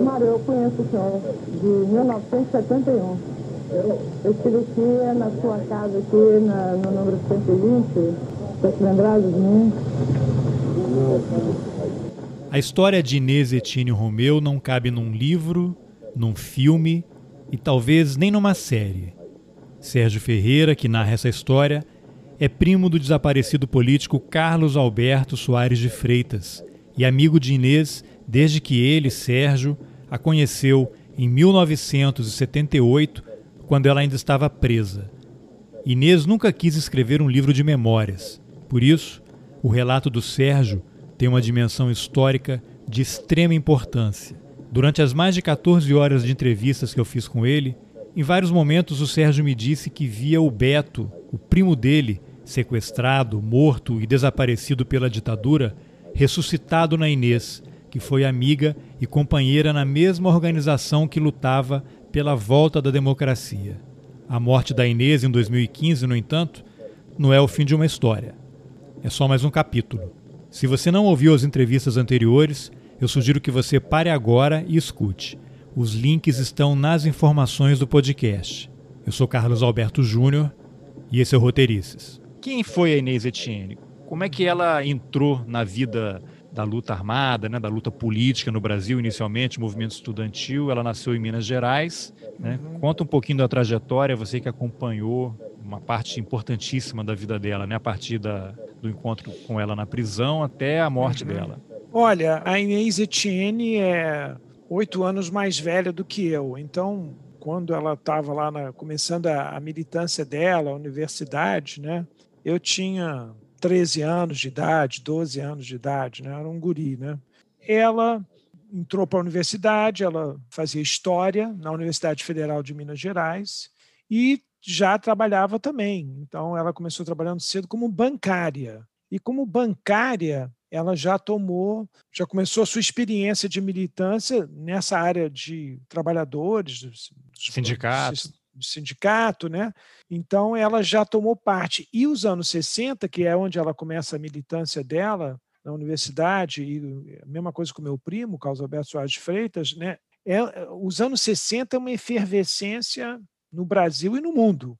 Mário, eu conheço o senhor de 1971. Eu estive aqui na sua casa, aqui na, no número 120. Está se lembrado de mim? A história de Inês Etínio Romeu não cabe num livro, num filme e talvez nem numa série. Sérgio Ferreira, que narra essa história, é primo do desaparecido político Carlos Alberto Soares de Freitas e amigo de Inês desde que ele, Sérgio, a conheceu em 1978, quando ela ainda estava presa. Inês nunca quis escrever um livro de memórias. Por isso, o relato do Sérgio tem uma dimensão histórica de extrema importância. Durante as mais de 14 horas de entrevistas que eu fiz com ele, em vários momentos o Sérgio me disse que via o Beto, o primo dele, sequestrado, morto e desaparecido pela ditadura, ressuscitado na Inês, que foi amiga e companheira na mesma organização que lutava pela volta da democracia. A morte da Inês em 2015, no entanto, não é o fim de uma história. É só mais um capítulo. Se você não ouviu as entrevistas anteriores, eu sugiro que você pare agora e escute. Os links estão nas informações do podcast. Eu sou Carlos Alberto Júnior e esse é o Roteirices. Quem foi a Inês Etienne? Como é que ela entrou na vida da luta armada, né, da luta política no Brasil, inicialmente, movimento estudantil? Ela nasceu em Minas Gerais. Né? Uhum. Conta um pouquinho da trajetória, você que acompanhou uma parte importantíssima da vida dela, né, a partir da, do encontro com ela na prisão até a morte uhum. dela. Olha, a Inês Etienne é oito anos mais velha do que eu. Então, quando ela estava lá na, começando a, a, militância dela, a universidade, né? Eu tinha 13 anos de idade, 12 anos de idade, né? Era um guri, né? Ela entrou para a universidade, ela fazia história na Universidade Federal de Minas Gerais e já trabalhava também. Então, ela começou trabalhando cedo como bancária. E como bancária, ela já tomou, já começou a sua experiência de militância nessa área de trabalhadores, dos, sindicato. De sindicato, né? Então ela já tomou parte. E os anos 60, que é onde ela começa a militância dela na universidade, e a mesma coisa com meu primo, Carlos Alberto Soares de Freitas, né? É, os anos 60 é uma efervescência no Brasil e no mundo.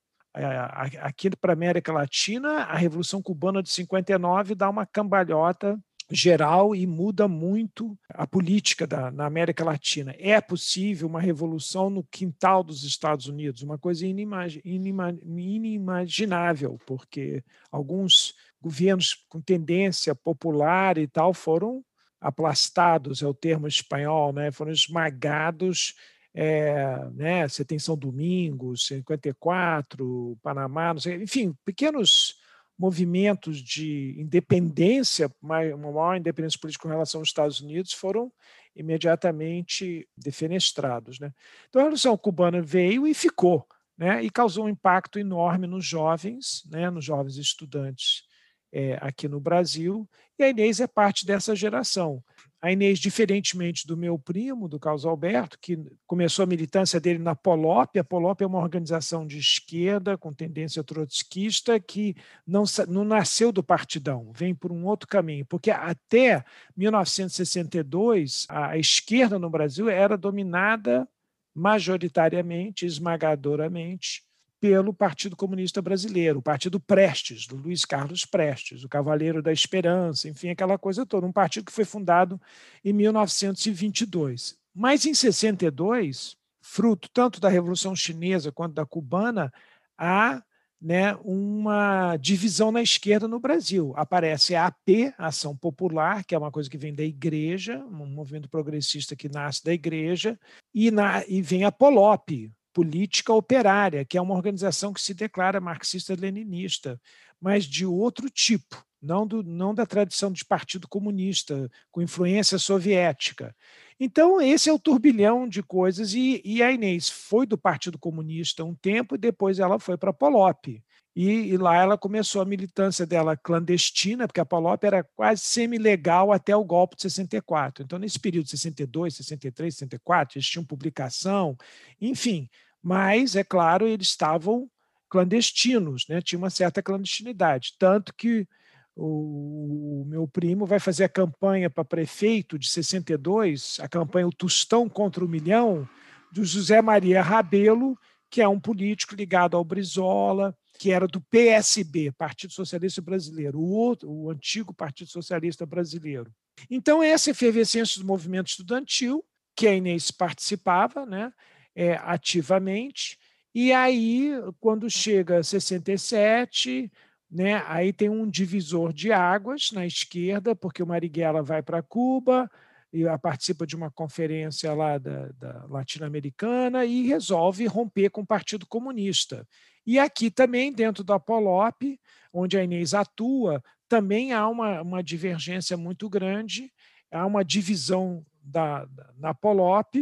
Aqui para a América Latina, a Revolução Cubana de 59 dá uma cambalhota geral e muda muito a política da, na América Latina. É possível uma revolução no quintal dos Estados Unidos, uma coisa inimag, inima, inimaginável, porque alguns governos com tendência popular e tal foram aplastados, é o termo espanhol, né? foram esmagados é, né, você tem São Domingos, 54, Panamá, sei, enfim, pequenos movimentos de independência, uma maior independência política com relação aos Estados Unidos, foram imediatamente defenestrados. Né? Então a Revolução Cubana veio e ficou, né? e causou um impacto enorme nos jovens, né? nos jovens estudantes é, aqui no Brasil, e a Inês é parte dessa geração. A Inês, diferentemente do meu primo, do Carlos Alberto, que começou a militância dele na Polop, a Polop é uma organização de esquerda com tendência trotskista que não, não nasceu do partidão, vem por um outro caminho, porque até 1962 a esquerda no Brasil era dominada majoritariamente, esmagadoramente, pelo Partido Comunista Brasileiro, o Partido Prestes, do Luiz Carlos Prestes, o Cavaleiro da Esperança, enfim, aquela coisa toda. Um partido que foi fundado em 1922. Mas em 62, fruto tanto da Revolução Chinesa quanto da cubana, há né, uma divisão na esquerda no Brasil. Aparece a AP, Ação Popular, que é uma coisa que vem da igreja, um movimento progressista que nasce da igreja, e, na, e vem a POLOP, Política Operária, que é uma organização que se declara marxista-leninista, mas de outro tipo, não, do, não da tradição de Partido Comunista, com influência soviética. Então, esse é o turbilhão de coisas, e, e a Inês foi do Partido Comunista um tempo e depois ela foi para a Polop. E, e, lá ela começou a militância dela clandestina, porque a Polop era quase semi-legal até o golpe de 64. Então, nesse período de 62, 63, 64, eles tinham publicação, enfim, mas, é claro, eles estavam clandestinos, né? tinha uma certa clandestinidade. Tanto que o, meu primo vai fazer a campanha para prefeito de 62, a campanha O Tostão contra o Milhão, do José Maria Rabelo, que é um político ligado ao Brizola, que era do PSB, Partido Socialista Brasileiro, o, outro, o antigo Partido Socialista Brasileiro. Então, essa efervescência do movimento estudantil, que a Inês participava né, é, ativamente, e aí, quando chega 67, né, aí tem um divisor de águas na esquerda, porque o Marighella vai para Cuba, e participa de uma conferência lá da, da latino-americana e resolve romper com o Partido Comunista. E aqui também, dentro da Polop, onde a Inês atua, também há uma, uma divergência muito grande, há uma divisão da, da, na Polop,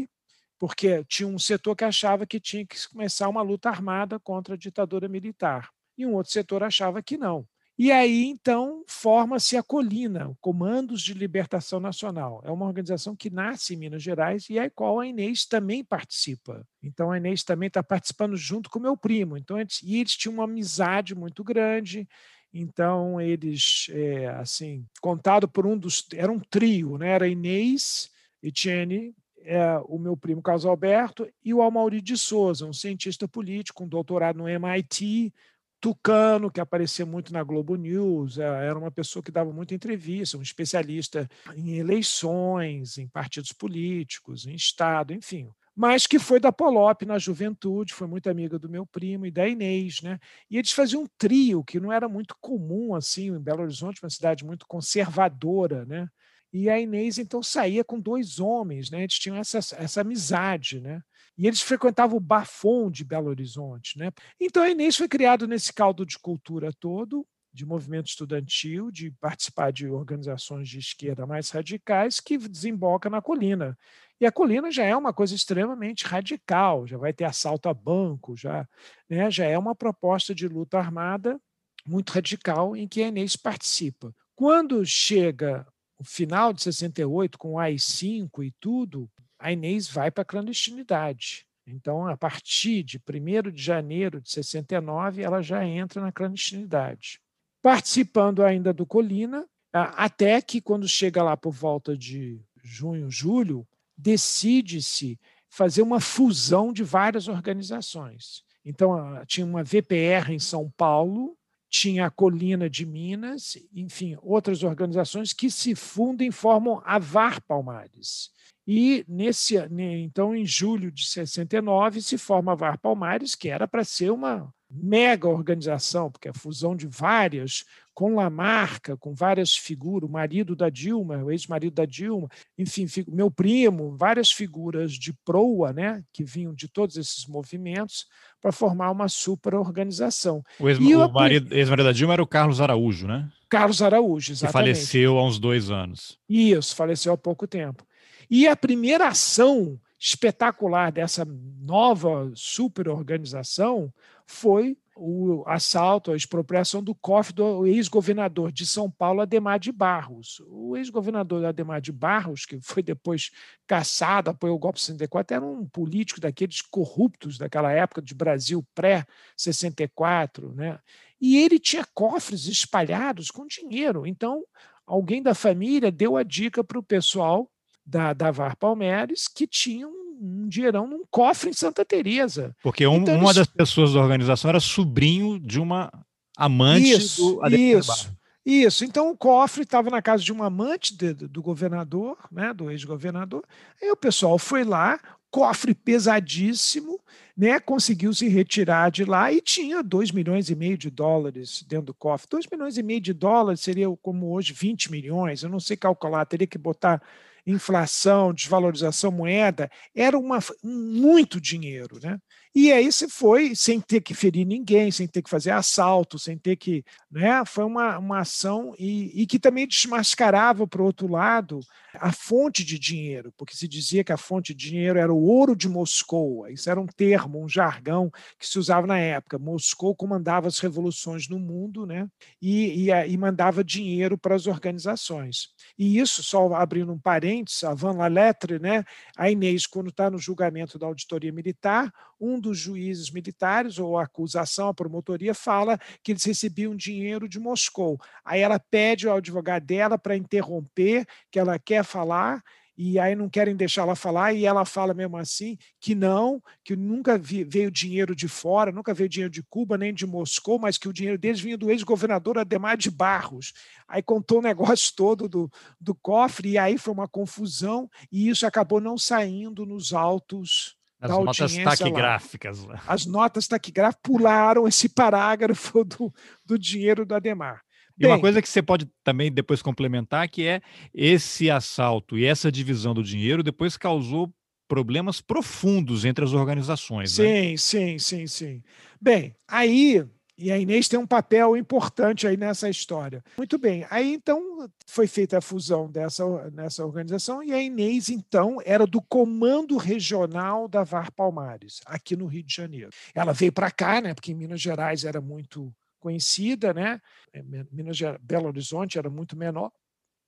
porque tinha um setor que achava que tinha que começar uma luta armada contra a ditadura militar, e um outro setor achava que não. E aí, então, forma-se a Colina, Comandos de Libertação Nacional. É uma organização que nasce em Minas Gerais e é a qual a Inês também participa. Então, a Inês também está participando junto com meu primo. Então, eles, e eles tinham uma amizade muito grande. Então, eles, é, assim, contado por um dos. Era um trio, né? Era Inês, Etienne, é, o meu primo Carlos Alberto e o Almauri de Souza, um cientista político, um doutorado no MIT, Tucano, que aparecia muito na Globo News, é, era uma pessoa que dava muita entrevista, um especialista em eleições, em partidos políticos, em Estado, enfim. Mas que foi da Polop na juventude, foi muito amiga do meu primo e da Inês, né? E eles faziam um trio que não era muito comum assim em Belo Horizonte, uma cidade muito conservadora, né? E a Inês então saía com dois homens, né? Eles tinham essa, essa amizade, né? E eles frequentavam o Bafon de Belo Horizonte. Né? Então a Inês foi criado nesse caldo de cultura todo, de movimento estudantil, de participar de organizações de esquerda mais radicais, que desemboca na colina. E a colina já é uma coisa extremamente radical, já vai ter assalto a banco, já, né, já é uma proposta de luta armada muito radical em que a Inês participa. Quando chega o final de 68, com o AI-5 e tudo, a Inês vai para a clandestinidade. Então, a partir de 1 de janeiro de 69, ela já entra na clandestinidade. Participando ainda do Colina, até que, quando chega lá por volta de junho, julho, decide-se fazer uma fusão de várias organizações. Então, tinha uma VPR em São Paulo, tinha a Colina de Minas, enfim, outras organizações que se fundem e formam a VAR Palmares. E nesse então em julho de 69 se forma a VAR Palmares, que era para ser uma mega organização, porque é a fusão de várias, com Lamarca, com várias figuras, o marido da Dilma, o ex-marido da Dilma, enfim, meu primo, várias figuras de proa, né, que vinham de todos esses movimentos, para formar uma super-organização. O ex-marido ex da Dilma era o Carlos Araújo, né? Carlos Araújo, exatamente. Que faleceu há uns dois anos. Isso, faleceu há pouco tempo. E a primeira ação espetacular dessa nova superorganização foi o assalto, a expropriação do cofre do ex-governador de São Paulo, Ademar de Barros. O ex-governador Ademar de Barros, que foi depois caçado, apoiou o golpe de 64, era um político daqueles corruptos daquela época de Brasil pré-64, né? E ele tinha cofres espalhados com dinheiro. Então, alguém da família deu a dica para o pessoal da, da VAR Palmeiras que tinha um, dinheirão num cofre em Santa Teresa. Porque um, então, uma eles... das pessoas da organização era sobrinho de uma amante isso, do Isso, isso. Então o cofre estava na casa de uma amante de, do governador, né, do ex-governador. Aí o pessoal foi lá, cofre pesadíssimo, né, conseguiu se retirar de lá e tinha 2 milhões e meio de dólares dentro do cofre. 2 milhões e meio de dólares seria como hoje 20 milhões, eu não sei calcular, teria que botar inflação, desvalorização moeda, era uma, muito dinheiro. Né? E aí se foi sem ter que ferir ninguém, sem ter que fazer assalto, sem ter que. Né? Foi uma, uma ação e, e que também desmascarava, por outro lado, a fonte de dinheiro, porque se dizia que a fonte de dinheiro era o ouro de Moscou. Isso era um termo, um jargão que se usava na época. Moscou comandava as revoluções no mundo né? e, e, e mandava dinheiro para as organizações. E isso, só abrindo um parênteses. A Van Lalettre, né? a Inês, quando está no julgamento da auditoria militar, um dos juízes militares, ou a acusação, a promotoria, fala que eles recebiam dinheiro de Moscou. Aí ela pede ao advogado dela para interromper, que ela quer falar, e aí não querem deixar ela falar, e ela fala mesmo assim que não, que nunca veio dinheiro de fora, nunca veio dinheiro de Cuba nem de Moscou, mas que o dinheiro deles vinha do ex-governador Ademar de Barros. Aí contou o negócio todo do, do cofre, e aí foi uma confusão, e isso acabou não saindo nos autos as notas taquigráficas. Lá. As notas taquigráficas pularam esse parágrafo do, do dinheiro do Ademar. E Bem, uma coisa que você pode também depois complementar, que é esse assalto e essa divisão do dinheiro depois causou problemas profundos entre as organizações. Sim, né? sim, sim, sim. Bem, aí e a Inês tem um papel importante aí nessa história. Muito bem. Aí então foi feita a fusão dessa nessa organização e a Inês então era do comando regional da VAR Palmares, aqui no Rio de Janeiro. Ela veio para cá, né, porque em Minas Gerais era muito conhecida, né? É, Minas Belo Horizonte era muito menor.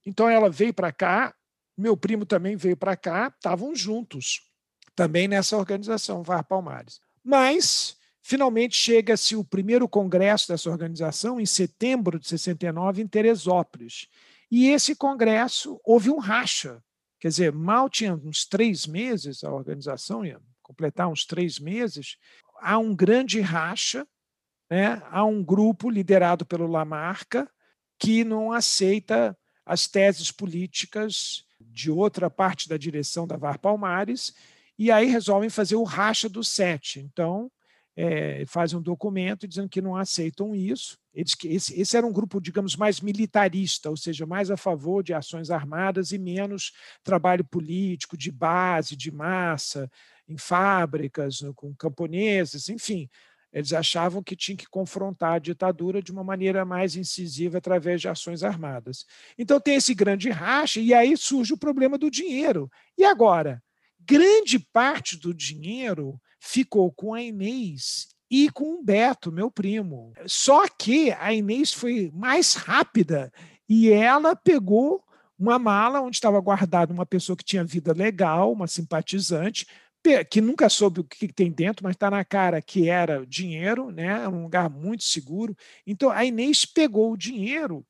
Então ela veio para cá, meu primo também veio para cá, estavam juntos, também nessa organização, VAR Palmares. Mas, finalmente, chega-se o primeiro congresso dessa organização, em setembro de 69, em Teresópolis. E esse congresso, houve um racha. Quer dizer, mal tinha uns três meses, a organização ia completar uns três meses, há um grande racha né, há um grupo liderado pelo Lamarca que não aceita as teses políticas de outra parte da direção da VAR Palmares, e aí resolvem fazer o racha do sete. Então, é, fazem um documento dizendo que não aceitam isso. Eles, esse, esse era um grupo, digamos, mais militarista, ou seja, mais a favor de ações armadas e menos trabalho político, de base, de massa, em fábricas, com camponeses, enfim, eles achavam que tinha que confrontar a ditadura de uma maneira mais incisiva através de ações armadas. Então tem esse grande racha, e aí surge o problema do dinheiro. E agora? Grande parte do dinheiro ficou com a Inês e com o Beto, meu primo. Só que a Inês foi mais rápida e ela pegou uma mala onde estava guardada uma pessoa que tinha vida legal, uma simpatizante, que nunca soube o que tem dentro, mas está na cara que era dinheiro, né? Um lugar muito seguro. Então a Inês pegou o dinheiro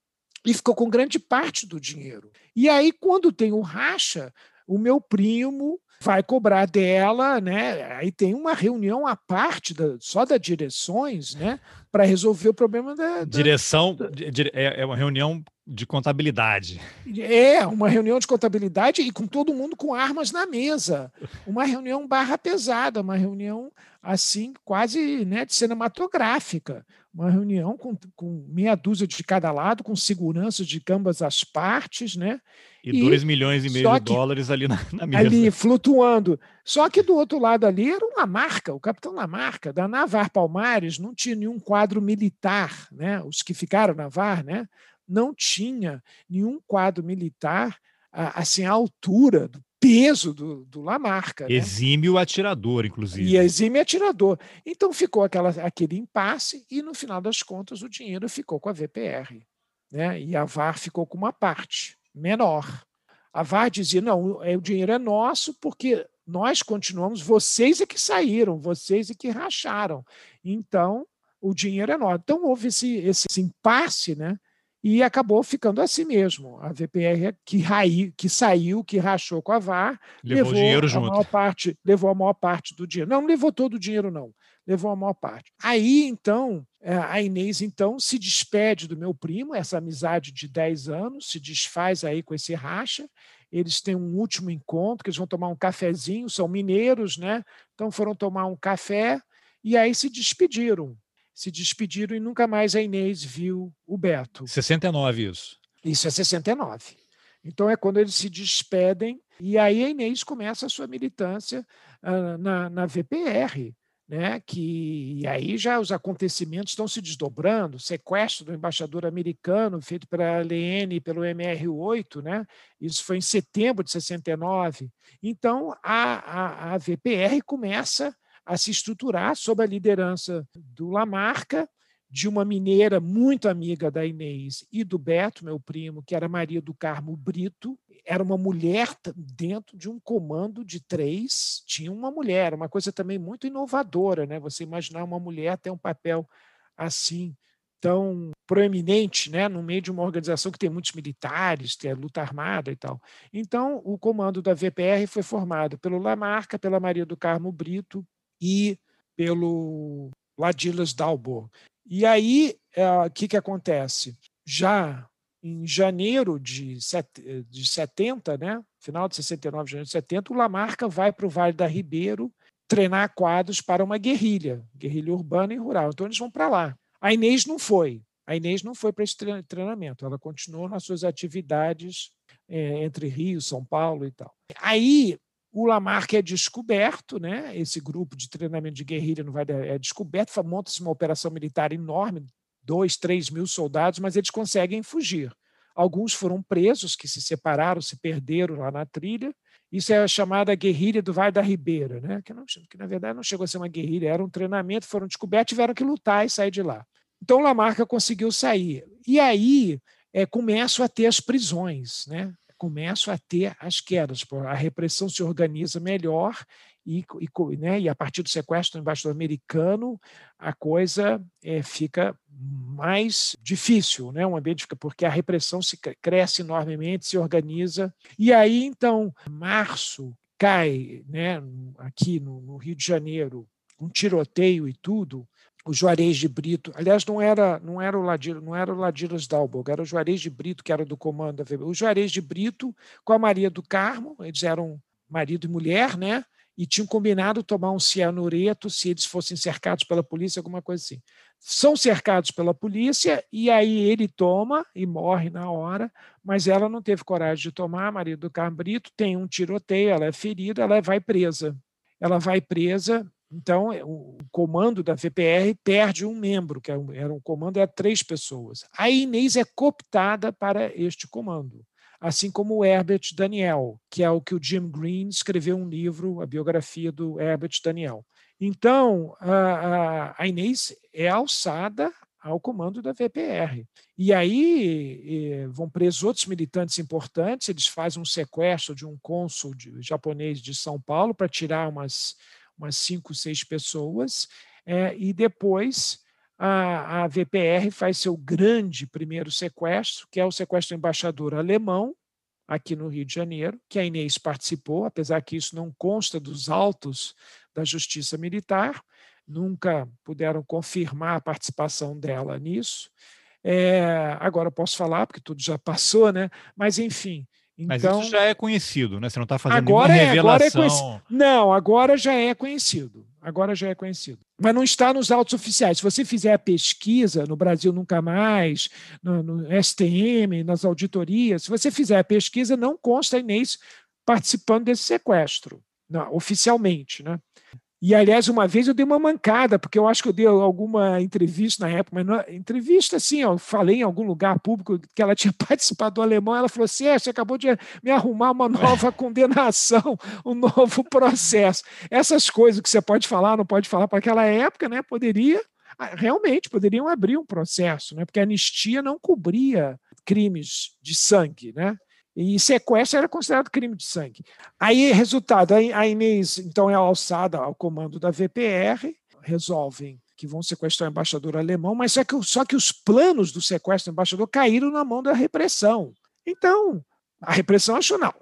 e ficou com grande parte do dinheiro. E aí, quando tem o racha, o meu primo vai cobrar dela, né? Aí tem uma reunião à parte da, só da direções, né? Para resolver o problema da, da direção. Da, é, é uma reunião de contabilidade. É, uma reunião de contabilidade e com todo mundo com armas na mesa. Uma reunião barra pesada, uma reunião assim, quase né, de cinematográfica. Uma reunião com, com meia dúzia de cada lado, com segurança de ambas as partes, né? E 2 milhões e meio de dólares ali na, na, mesa. Ali, flutuando. Só que do outro lado ali era uma marca, o capitão Lamarca, da Navar Palmares, não tinha nenhum quadro militar, né? Os que ficaram na VAR, né? não tinha nenhum quadro militar assim à altura do peso do, do Lamarca. Né? Exímio atirador, inclusive. E exímio atirador. Então ficou aquela, aquele impasse e, no final das contas, o dinheiro ficou com a VPR. Né? E a VAR ficou com uma parte menor. A VAR dizia: não, é, o dinheiro é nosso porque nós continuamos, vocês é que saíram, vocês é que racharam. Então, o dinheiro é nosso. Então, houve esse, esse impasse, né? E acabou ficando assim mesmo. A VPR que, raí, que saiu, que rachou com a VAR, levou, levou dinheiro a junto. Maior parte, levou a maior parte do dinheiro. Não, não levou todo o dinheiro, não. Levou a maior parte. Aí, então, é, a Inês então se despede do meu primo, essa amizade de 10 anos, se desfaz aí com esse racha. Eles têm um último encontro, que eles vão tomar um cafezinho, são mineiros, né? Então foram tomar um café e aí se despediram se despediram e nunca mais a Inês viu o Beto. 69 isso. Isso é 69. Então é quando eles se despedem e aí a Inês começa a sua militância uh, na, na VPR, né? Que e aí já os acontecimentos estão se desdobrando, sequestro do embaixador americano feito pela LN e pelo MR8, né? Isso foi em setembro de 69. Então a, a, a VPR começa a se estruturar sob a liderança do Lamarca, de uma mineira muito amiga da Inês e do Beto, meu primo, que era Maria do Carmo Brito. era uma mulher dentro de um comando de três, tinha uma mulher, uma coisa também muito inovadora, né? Você imaginar uma mulher ter um papel assim tão proeminente, né, no meio de uma organização que tem muitos militares, tem a luta armada e tal. Então, o comando da VPR foi formado pelo Lamarca, pela Maria do Carmo Brito e pelo Ladilas Dalbor. E aí, eh, o que, que acontece? Já em janeiro de, de 70, né, final de 69, janeiro de 70, o Lamarca vai para o Vale da Ribeiro treinar quadros para uma guerrilha, guerrilha urbana e rural. Então eles vão para lá. A Inês não foi. A Inês não foi para esse treinamento. Ela continuou nas suas atividades é, entre Rio, São Paulo e tal. Aí o Lamarck é descoberto, né? Esse grupo de treinamento de guerrilha não vai é descoberto, monta-se uma operação militar enorme, dois, três mil soldados, mas eles conseguem fugir. Alguns foram presos, que se separaram, se perderam lá na trilha. Isso é a chamada guerrilha do Vale da Ribeira, né? que, não, que na verdade não chegou a ser uma guerrilha, era um treinamento, foram descobertos, tiveram que lutar e sair de lá. Então Lamarca conseguiu sair. E aí é, começam a ter as prisões, né? Começam a ter as quedas. A repressão se organiza melhor e, e, né, e a partir do sequestro do embaixador americano, a coisa é, fica mais difícil, né? um ambiente porque a repressão se cresce enormemente, se organiza. E aí, então, março cai né, aqui no, no Rio de Janeiro um tiroteio e tudo, o Juarez de Brito, aliás, não era não era o Ladiro, não era o Ladiras Dalborg, era o Juarez de Brito que era do comando da VB. O Juarez de Brito com a Maria do Carmo, eles eram marido e mulher, né? E tinham combinado tomar um cianureto se eles fossem cercados pela polícia, alguma coisa assim. São cercados pela polícia e aí ele toma e morre na hora, mas ela não teve coragem de tomar, a Maria do Carmo Brito tem um tiroteio, ela é ferida, ela vai presa. Ela vai presa então, é, o comando da VPR perde um membro, que era um comando, era três pessoas. A Inês é cooptada para este comando, assim como o Herbert Daniel, que é o que o Jim Green escreveu um livro, a biografia do Herbert Daniel. Então, a, a Inês é alçada ao comando da VPR. E aí vão presos outros militantes importantes, eles fazem um sequestro de um cônsul japonês de São Paulo para tirar umas umas cinco, seis pessoas, é, e depois a, a VPR faz seu grande primeiro sequestro, que é o sequestro do embaixador alemão, aqui no Rio de Janeiro, que a Inês participou, apesar que isso não consta dos autos da Justiça Militar, nunca puderam confirmar a participação dela nisso. É, agora posso falar, porque tudo já passou, né? mas enfim, mas então, isso já é conhecido, né? Você não está fazendo agora nenhuma é, revelação. Agora é não, agora já é conhecido. Agora já é conhecido. Mas não está nos autos oficiais. Se você fizer a pesquisa no Brasil Nunca Mais, no, no STM, nas auditorias, se você fizer a pesquisa, não consta a Inês participando desse sequestro, não, oficialmente. Né? E, aliás, uma vez eu dei uma mancada, porque eu acho que eu dei alguma entrevista na época, mas não, entrevista assim, eu falei em algum lugar público que ela tinha participado do alemão, ela falou assim: é, você acabou de me arrumar uma nova condenação, um novo processo. Essas coisas que você pode falar, não pode falar para aquela época, né? Poderia, ah, realmente, poderiam abrir um processo, né? Porque a anistia não cobria crimes de sangue, né? E sequestro era considerado crime de sangue. Aí, resultado, a Inês, então, é alçada ao comando da VPR, resolvem que vão sequestrar o embaixador alemão, mas só que, só que os planos do sequestro do embaixador caíram na mão da repressão. Então, a repressão achou, não,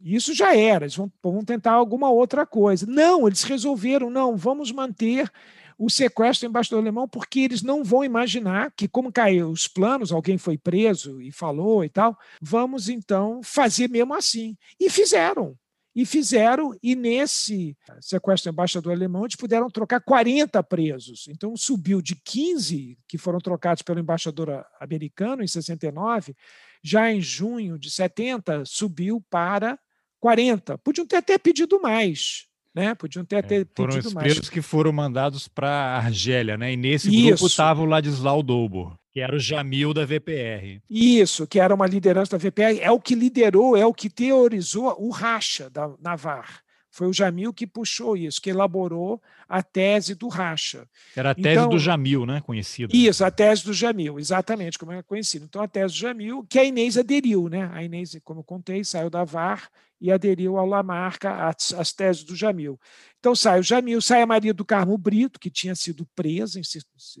isso já era, eles vão, vão tentar alguma outra coisa. Não, eles resolveram, não, vamos manter o sequestro do embaixador alemão, porque eles não vão imaginar que, como caiu os planos, alguém foi preso e falou e tal, vamos então fazer mesmo assim. E fizeram. E fizeram, e nesse sequestro do embaixador alemão, eles puderam trocar 40 presos. Então, subiu de 15 que foram trocados pelo embaixador americano em 69, já em junho de 70, subiu para 40. Podiam ter até pedido mais, né? Podiam ter, é, ter foram os mais. que foram mandados para Argélia, né? E nesse Isso. grupo estava o Ladislau Dobor, que era o Jamil da VPR. Isso, que era uma liderança da VPR, é o que liderou, é o que teorizou o racha da Navar. Foi o Jamil que puxou isso, que elaborou a tese do racha. Era a tese então, do Jamil, né? Conhecida. Isso, a tese do Jamil, exatamente, como é conhecido. Então, a tese do Jamil, que a Inês aderiu, né? A Inês, como eu contei, saiu da VAR e aderiu ao Lamarca, às, às teses do Jamil. Então, sai o Jamil, sai a Maria do Carmo Brito, que tinha sido presa em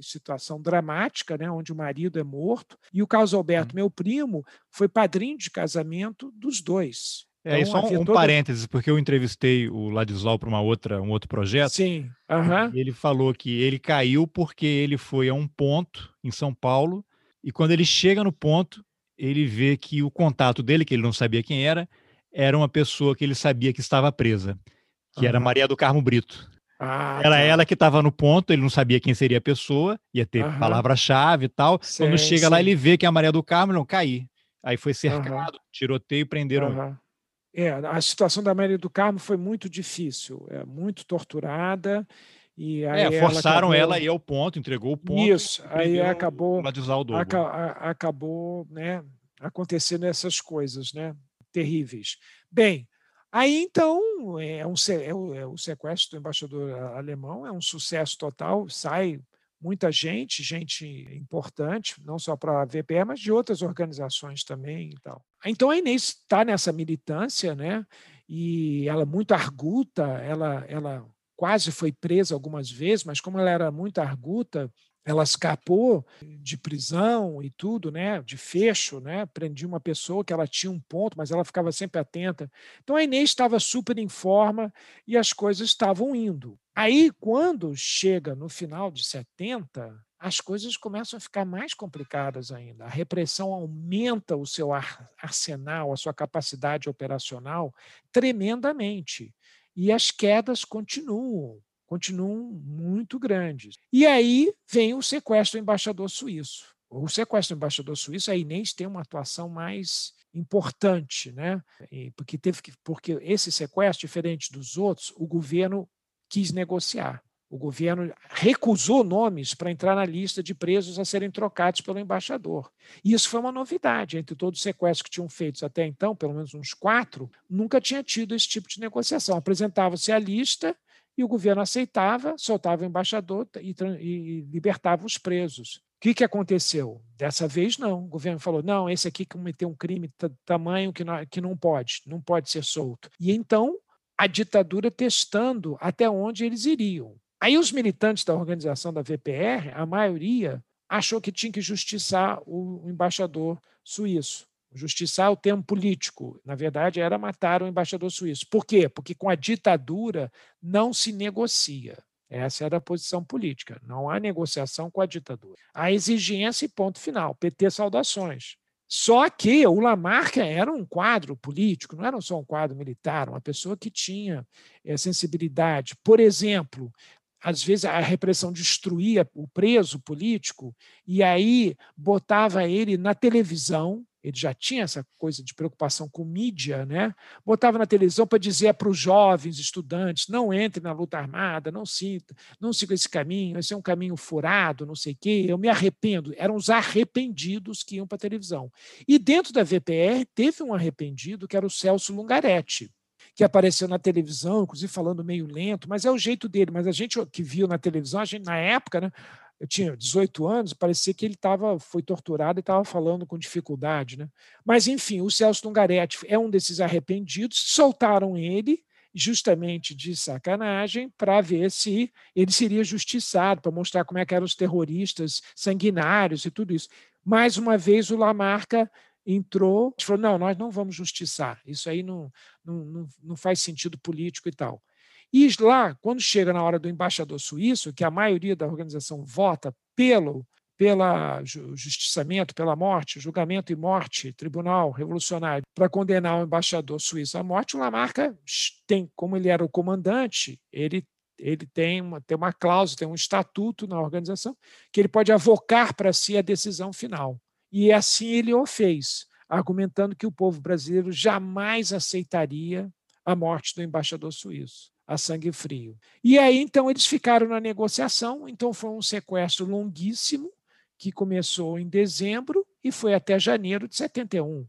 situação dramática, né? Onde o marido é morto, e o Carlos Alberto, hum. meu primo, foi padrinho de casamento dos dois. É, então, só um, um toda... parênteses, porque eu entrevistei o Ladislau para uma outra, um outro projeto. Sim. Uhum. ele falou que ele caiu porque ele foi a um ponto em São Paulo e quando ele chega no ponto, ele vê que o contato dele, que ele não sabia quem era, era uma pessoa que ele sabia que estava presa, que era Maria do Carmo Brito. Ah, era tá. ela que estava no ponto, ele não sabia quem seria a pessoa, ia ter uhum. palavra-chave e tal. Sim, Quando chega sim. lá, ele vê que é a Maria do Carmo, não, cair. Aí foi cercado, tiroteio prenderam. É, a situação da Maria do Carmo foi muito difícil, é muito torturada. E é, forçaram ela, acabou... ela a ir ao ponto, entregou o ponto. Isso, aí acabou, aca, acabou né, acontecendo essas coisas né, terríveis. Bem, aí então é um, é o, é o sequestro do embaixador alemão é um sucesso total, sai muita gente, gente importante, não só para a VPE, mas de outras organizações também e tal. Então a Inês está nessa militância, né? E ela é muito arguta, ela, ela quase foi presa algumas vezes, mas como ela era muito arguta, ela escapou de prisão e tudo, né, de fecho, né, prendi uma pessoa que ela tinha um ponto, mas ela ficava sempre atenta. Então a Inês estava super em forma e as coisas estavam indo. Aí, quando chega no final de 70, as coisas começam a ficar mais complicadas ainda. A repressão aumenta o seu arsenal, a sua capacidade operacional tremendamente. E as quedas continuam continuam muito grandes. E aí vem o sequestro do embaixador suíço. O sequestro do embaixador suíço, a Inês tem uma atuação mais importante, né? porque teve que, porque esse sequestro, diferente dos outros, o governo quis negociar. O governo recusou nomes para entrar na lista de presos a serem trocados pelo embaixador. E isso foi uma novidade. Entre todos os sequestros que tinham feitos até então, pelo menos uns quatro, nunca tinha tido esse tipo de negociação. Apresentava-se a lista e o governo aceitava, soltava o embaixador e, e libertava os presos. O que, que aconteceu? Dessa vez, não. O governo falou: não, esse aqui cometeu um crime tamanho que não, que não pode, não pode ser solto. E então a ditadura testando até onde eles iriam. Aí os militantes da organização da VPR, a maioria, achou que tinha que justiçar o embaixador suíço. Justiçar o termo político, na verdade, era matar o embaixador suíço. Por quê? Porque com a ditadura não se negocia. Essa era a posição política. Não há negociação com a ditadura. Há exigência e ponto final. PT saudações. Só que o Lamarca era um quadro político, não era só um quadro militar, uma pessoa que tinha é, sensibilidade. Por exemplo, às vezes a repressão destruía o preso político e aí botava ele na televisão ele já tinha essa coisa de preocupação com mídia, né? Botava na televisão para dizer para os jovens estudantes: não entre na luta armada, não sinta, não siga esse caminho, esse é um caminho furado, não sei o quê. Eu me arrependo. Eram os arrependidos que iam para a televisão. E dentro da VPR teve um arrependido que era o Celso Lungaretti que apareceu na televisão, inclusive falando meio lento, mas é o jeito dele. Mas a gente que viu na televisão, a gente, na época, né, eu tinha 18 anos, parecia que ele tava, foi torturado e estava falando com dificuldade. Né? Mas, enfim, o Celso Tungaretti é um desses arrependidos, soltaram ele justamente de sacanagem para ver se ele seria justiçado, para mostrar como é que eram os terroristas sanguinários e tudo isso. Mais uma vez, o Lamarca entrou e falou: não, nós não vamos justiçar, isso aí não, não, não faz sentido político e tal. E lá, quando chega na hora do embaixador suíço, que a maioria da organização vota pelo pela justiçamento, pela morte, julgamento e morte, tribunal revolucionário, para condenar o embaixador suíço à morte, o Lamarca tem, como ele era o comandante, ele ele tem uma, tem uma cláusula, tem um estatuto na organização que ele pode avocar para si a decisão final. E assim ele o fez, argumentando que o povo brasileiro jamais aceitaria a morte do embaixador suíço a sangue frio. E aí, então, eles ficaram na negociação. Então, foi um sequestro longuíssimo, que começou em dezembro e foi até janeiro de 71.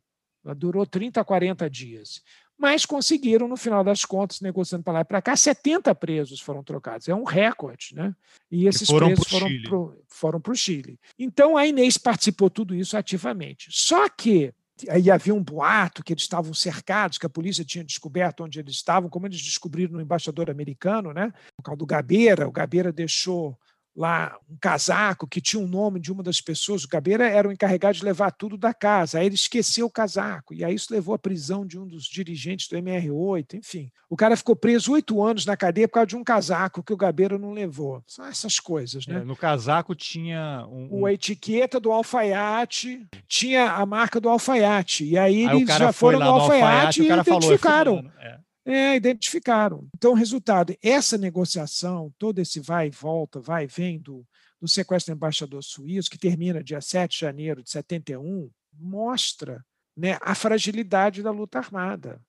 Durou 30, 40 dias. mas conseguiram, no final das contas, negociando para lá e para cá, 70 presos foram trocados. É um recorde, né? E esses foram presos pro foram para o Chile. Então a Inês participou tudo isso ativamente. Só que aí havia um boato que eles estavam cercados, que a polícia tinha descoberto onde eles estavam, como eles descobriram no embaixador americano, né? Por causa do Gabeira, o Gabeira deixou lá um casaco que tinha o um nome de uma das pessoas. O Gabeira era o encarregado de levar tudo da casa. Aí ele esqueceu o casaco. E aí isso levou à prisão de um dos dirigentes do MR8. Enfim, o cara ficou preso oito anos na cadeia por causa de um casaco que o Gabeira não levou. São essas coisas, né? É, no casaco tinha um, um... a etiqueta do alfaiate, tinha a marca do alfaiate. E aí, aí eles já foram no alfaiate, alfaiate e identificaram. Falou, é é, identificaram. Então, resultado, essa negociação, todo esse vai e volta, vai e vem do, do sequestro do embaixador suíço, que termina dia 7 de janeiro de 71, mostra né, a fragilidade da luta armada,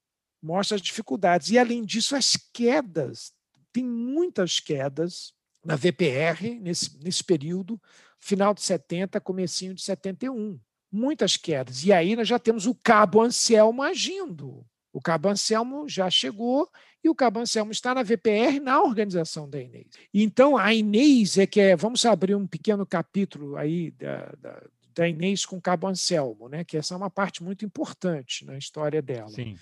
mostra as dificuldades. E, além disso, as quedas. Tem muitas quedas na VPR nesse, nesse período, final de 70, comecinho de 71. Muitas quedas. E aí nós já temos o Cabo Anselmo agindo. O Cabo Anselmo já chegou e o Cabo Anselmo está na VPR na organização da Inês. Então, a Inês é que é, vamos abrir um pequeno capítulo aí da, da, da Inês com o Cabo Anselmo, né? que essa é uma parte muito importante na história dela. Sim.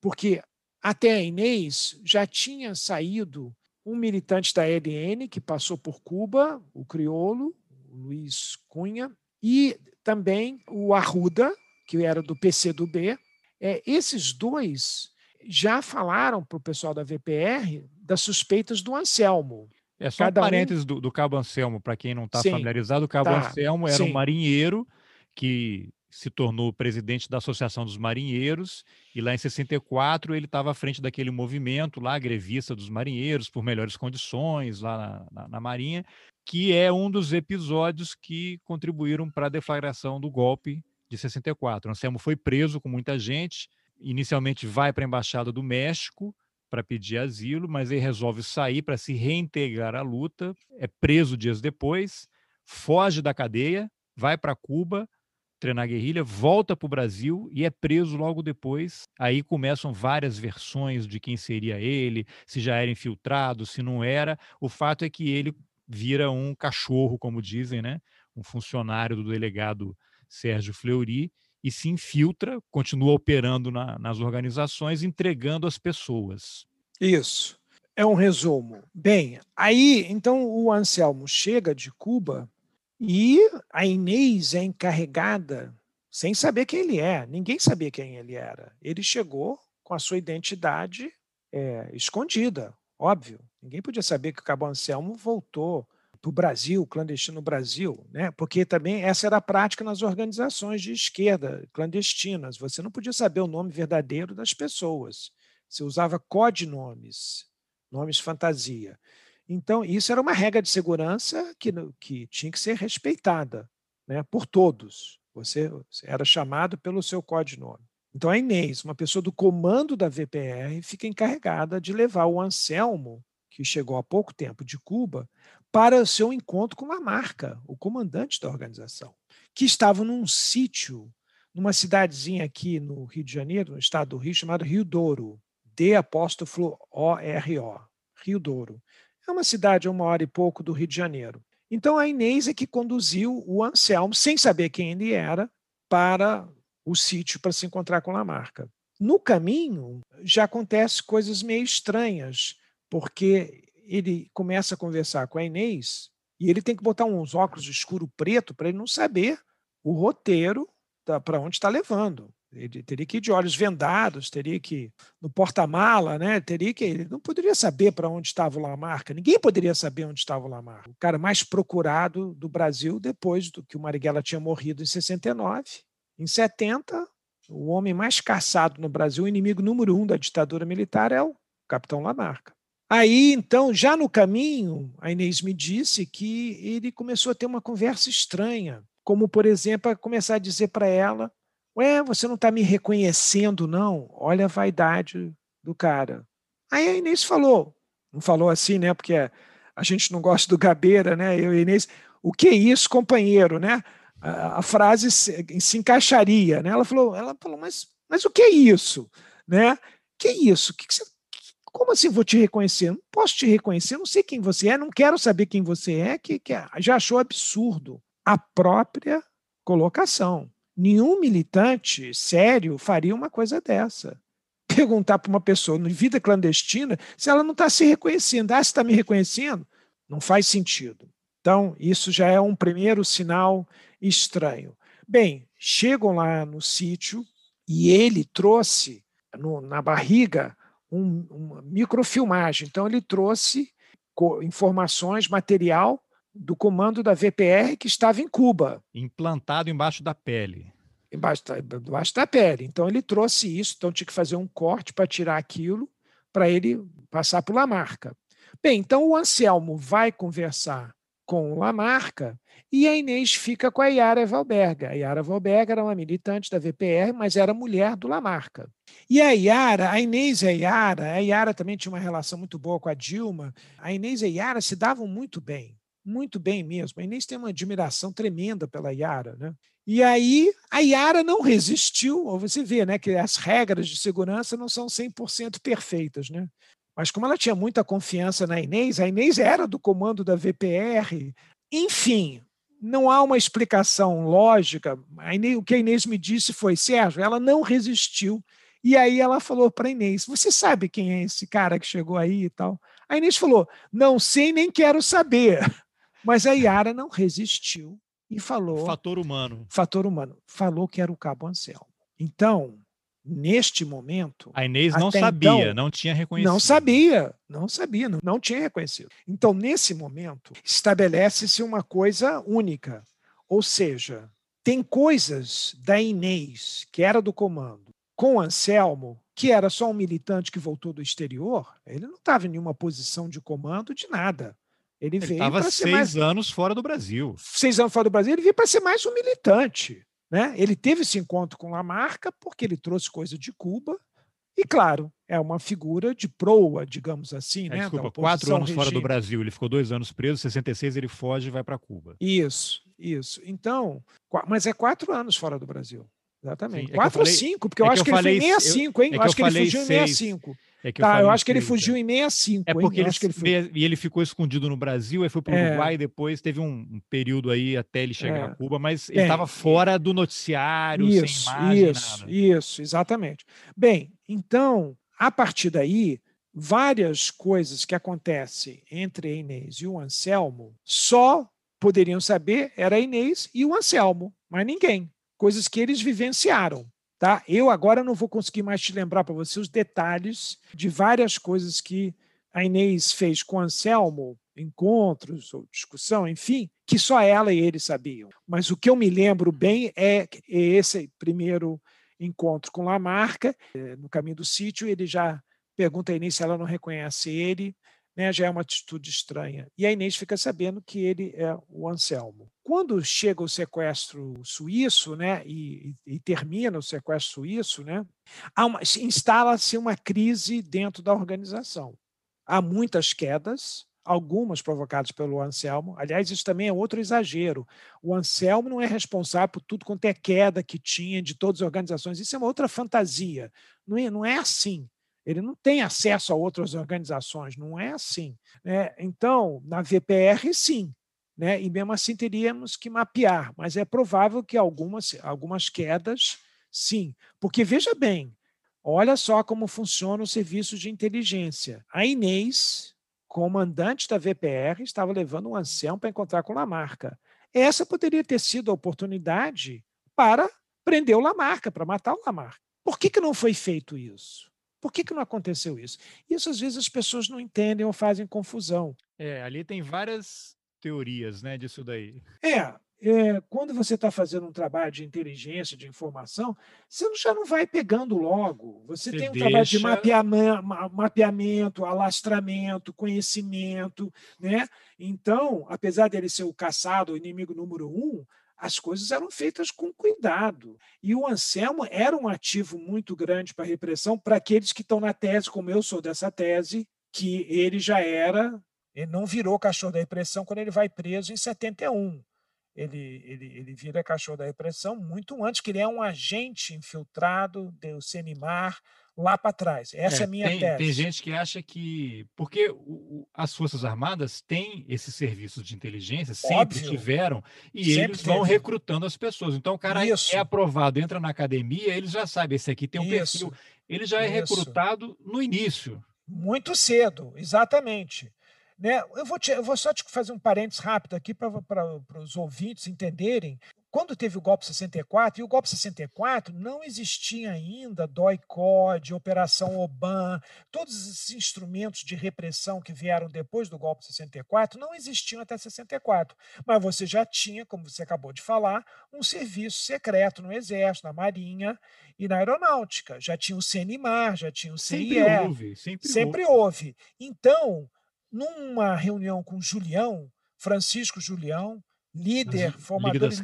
Porque até a Inês já tinha saído um militante da LN que passou por Cuba, o criolo, o Luiz Cunha, e também o Arruda, que era do PCdoB, é, esses dois já falaram para o pessoal da VPR das suspeitas do Anselmo. É só Cada um parênteses do, do, Cabo Anselmo, para quem não está familiarizado, o Cabo tá, Anselmo era sim. um marinheiro que se tornou presidente da Associação dos Marinheiros, e lá em 64 ele estava à frente daquele movimento lá, grevista dos marinheiros, por melhores condições lá na, na, na Marinha, que é um dos episódios que contribuíram para a deflagração do golpe de 64. Anselmo foi preso com muita gente, inicialmente vai para a Embaixada do México para pedir asilo, mas ele resolve sair para se reintegrar à luta, é preso dias depois, foge da cadeia, vai para Cuba, treinar guerrilha, volta para o Brasil e é preso logo depois. Aí começam várias versões de quem seria ele, se já era infiltrado, se não era. O fato é que ele vira um cachorro, como dizem, né? Um funcionário do delegado Sérgio Fleury, e se infiltra, continua operando na, nas organizações, entregando as pessoas. Isso. É um resumo. Bem, aí então o Anselmo chega de Cuba e a Inês é encarregada, sem saber quem ele é, ninguém sabia quem ele era. Ele chegou com a sua identidade é, escondida, óbvio. Ninguém podia saber que o Cabo Anselmo voltou para o Brasil, clandestino Brasil, né? porque também essa era a prática nas organizações de esquerda clandestinas. Você não podia saber o nome verdadeiro das pessoas. Você usava codinomes, nomes fantasia. Então, isso era uma regra de segurança que, que tinha que ser respeitada né, por todos. Você era chamado pelo seu codinome. Então, a Inês, uma pessoa do comando da VPR, fica encarregada de levar o Anselmo, que chegou há pouco tempo de Cuba, para o seu encontro com Lamarca, o comandante da organização, que estava num sítio, numa cidadezinha aqui no Rio de Janeiro, no estado do Rio, chamado Rio Douro, D apóstrofo O-R-O, Rio Douro. É uma cidade a uma hora e pouco do Rio de Janeiro. Então a Inês é que conduziu o Anselmo, sem saber quem ele era, para o sítio para se encontrar com Lamarca. No caminho, já acontecem coisas meio estranhas, porque ele começa a conversar com a Inês e ele tem que botar uns óculos escuro preto para ele não saber o roteiro para onde está levando. Ele teria que ir de olhos vendados, teria que ir no porta-mala, né? Teria que ele não poderia saber para onde estava o Lamarca. Ninguém poderia saber onde estava o Lamarca. O cara mais procurado do Brasil depois do que o Marighella tinha morrido em 69. Em 70, o homem mais caçado no Brasil, o inimigo número um da ditadura militar é o Capitão Lamarca. Aí, então, já no caminho, a Inês me disse que ele começou a ter uma conversa estranha, como, por exemplo, a começar a dizer para ela: Ué, você não está me reconhecendo, não? Olha a vaidade do cara. Aí a Inês falou, não falou assim, né? Porque a gente não gosta do Gabeira, né? Eu e a Inês, o que é isso, companheiro, né? A, a frase se, se, encaixaria, né? Ela falou, ela falou, mas, mas o que é isso, né? que isso? Que que você, como assim vou te reconhecer? Não posso te reconhecer, não sei quem você é, não quero saber quem você é, que, que já achou absurdo a própria colocação. Nenhum militante sério faria uma coisa dessa. Perguntar para uma pessoa em vida clandestina se ela não está se reconhecendo. Ah, você está me reconhecendo? Não faz sentido. Então, isso já é um primeiro sinal estranho. Bem, chegam lá no sítio e ele trouxe no, na barriga um, uma microfilmagem. Então, ele trouxe informações, material do comando da VPR que estava em Cuba. Implantado embaixo da pele. Embaixo da, embaixo da pele. Então, ele trouxe isso, então tinha que fazer um corte para tirar aquilo, para ele passar por Lamarca. Bem, então o Anselmo vai conversar com Lamarca e a Inês fica com a Yara Valberga. A Yara Valberga era uma militante da VPR, mas era mulher do Lamarca. E a Yara, a Inês e a Yara, a Yara também tinha uma relação muito boa com a Dilma, a Inês e a Yara se davam muito bem, muito bem mesmo. A Inês tem uma admiração tremenda pela Yara, né? E aí a Yara não resistiu, você vê, né, que as regras de segurança não são 100% perfeitas, né? Mas como ela tinha muita confiança na Inês, a Inês era do comando da VPR, enfim, não há uma explicação lógica. o que a Inês me disse foi: Sérgio, ela não resistiu. E aí ela falou para a Inês: Você sabe quem é esse cara que chegou aí e tal? A Inês falou: Não sei, nem quero saber. Mas a Yara não resistiu e falou. Fator humano. Fator humano. Falou que era o Cabo Anselmo. Então, neste momento. A Inês não sabia, então, não tinha reconhecido. Não sabia, não sabia, não, não tinha reconhecido. Então, nesse momento, estabelece-se uma coisa única. Ou seja, tem coisas da Inês, que era do comando, com Anselmo, que era só um militante que voltou do exterior, ele não estava em nenhuma posição de comando de nada. Ele, ele veio para ser seis mais... anos fora do Brasil. Seis anos fora do Brasil, ele veio para ser mais um militante. Né? Ele teve esse encontro com Lamarca porque ele trouxe coisa de Cuba e, claro, é uma figura de proa, digamos assim. É, né? Desculpa, quatro anos regime. fora do Brasil, ele ficou dois anos preso, em 66 ele foge e vai para Cuba. Isso, isso. Então, mas é quatro anos fora do Brasil. Exatamente. Sim, é quatro ou cinco, porque eu é acho que, eu que ele foi em 65, hein? É eu acho que ele fugiu em 65. É que tá, eu, eu acho que ele fugiu é. em 65. É porque ele, ele foi... e ele ficou escondido no Brasil, aí foi para o é. Uruguai, depois teve um, um, período aí até ele chegar é. a Cuba, mas ele estava fora do noticiário, isso, sem imagem, isso, nada. Isso, exatamente. Bem, então, a partir daí, várias coisas que acontecem entre a Inês e o Anselmo, só poderiam saber era a Inês e o Anselmo, mas ninguém. Coisas que eles vivenciaram. Tá? Eu agora não vou conseguir mais te lembrar para você os detalhes de várias coisas que a Inês fez com Anselmo, encontros ou discussão, enfim, que só ela e ele sabiam. Mas o que eu me lembro bem é, esse primeiro encontro com Lamarca, eh, no caminho do sítio, ele já pergunta a Inês se ela não reconhece ele, né, já é uma atitude estranha. E a Inês fica sabendo que ele é o Anselmo. Quando chega o sequestro suíço, né, e, e termina o sequestro suíço, né, instala-se uma crise dentro da organização. Há muitas quedas, algumas provocadas pelo Anselmo. Aliás, isso também é outro exagero. O Anselmo não é responsável por tudo quanto é queda que tinha de todas as organizações. Isso é uma outra fantasia. Não é, não é assim. Ele não tem acesso a outras organizações, não é assim. Né? Então, na VPR, sim. Né? E mesmo assim teríamos que mapear, mas é provável que algumas, algumas quedas, sim. Porque veja bem, olha só como funciona o serviço de inteligência. A Inês, comandante da VPR, estava levando um ancião para encontrar com Lamarca. Essa poderia ter sido a oportunidade para prender o Lamarca, para matar o Lamarca. Por que, que não foi feito isso? Por que, que não aconteceu isso? Isso às vezes as pessoas não entendem ou fazem confusão. É, ali tem várias teorias, né, disso daí. É, é, quando você está fazendo um trabalho de inteligência, de informação, você já não vai pegando logo. Você, você tem um deixa... trabalho de mapeamento, mapeamento, alastramento, conhecimento, né? Então, apesar dele ser o caçado, o inimigo número um, as coisas eram feitas com cuidado. E o Anselmo era um ativo muito grande para a repressão para aqueles que estão na tese, como eu sou dessa tese, que ele já era, ele não virou cachorro da repressão quando ele vai preso em 71. Ele, ele, ele vira cachorro da repressão muito antes, que ele é um agente infiltrado do CENIMAR lá para trás. Essa é, é a minha tem, tese. Tem gente que acha que. Porque o, as Forças Armadas têm esses serviços de inteligência, sempre Óbvio. tiveram, e sempre eles vão teve. recrutando as pessoas. Então o cara Isso. é aprovado, entra na academia, eles já sabem, esse aqui tem um Isso. perfil. Ele já é Isso. recrutado no início. Muito cedo, exatamente. Né? Eu, vou te, eu vou só te fazer um parênteses rápido aqui para os ouvintes entenderem quando teve o golpe 64, e o golpe 64 não existia ainda DOI-CODE, Operação OBAN, todos esses instrumentos de repressão que vieram depois do golpe 64 não existiam até 64. Mas você já tinha, como você acabou de falar, um serviço secreto no Exército, na Marinha e na Aeronáutica. Já tinha o CNMAR, já tinha o CIE. Sempre houve. Sempre, sempre houve. houve. Então, numa reunião com Julião, Francisco Julião, líder, das formador das,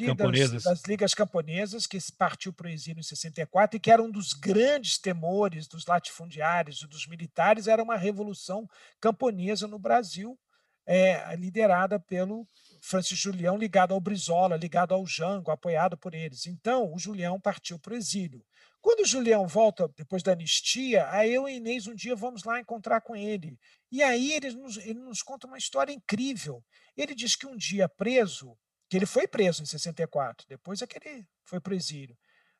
das ligas camponesas, que partiu para o exílio em 64 e que era um dos grandes temores dos latifundiários e dos militares, era uma revolução camponesa no Brasil, é, liderada pelo Francisco Julião, ligado ao Brizola, ligado ao Jango, apoiado por eles. Então, o Julião partiu para o exílio. Quando o Julião volta, depois da anistia, aí eu e Inês um dia vamos lá encontrar com ele. E aí ele nos, ele nos conta uma história incrível. Ele diz que um dia preso, que ele foi preso em 64, depois é que ele foi para o exílio.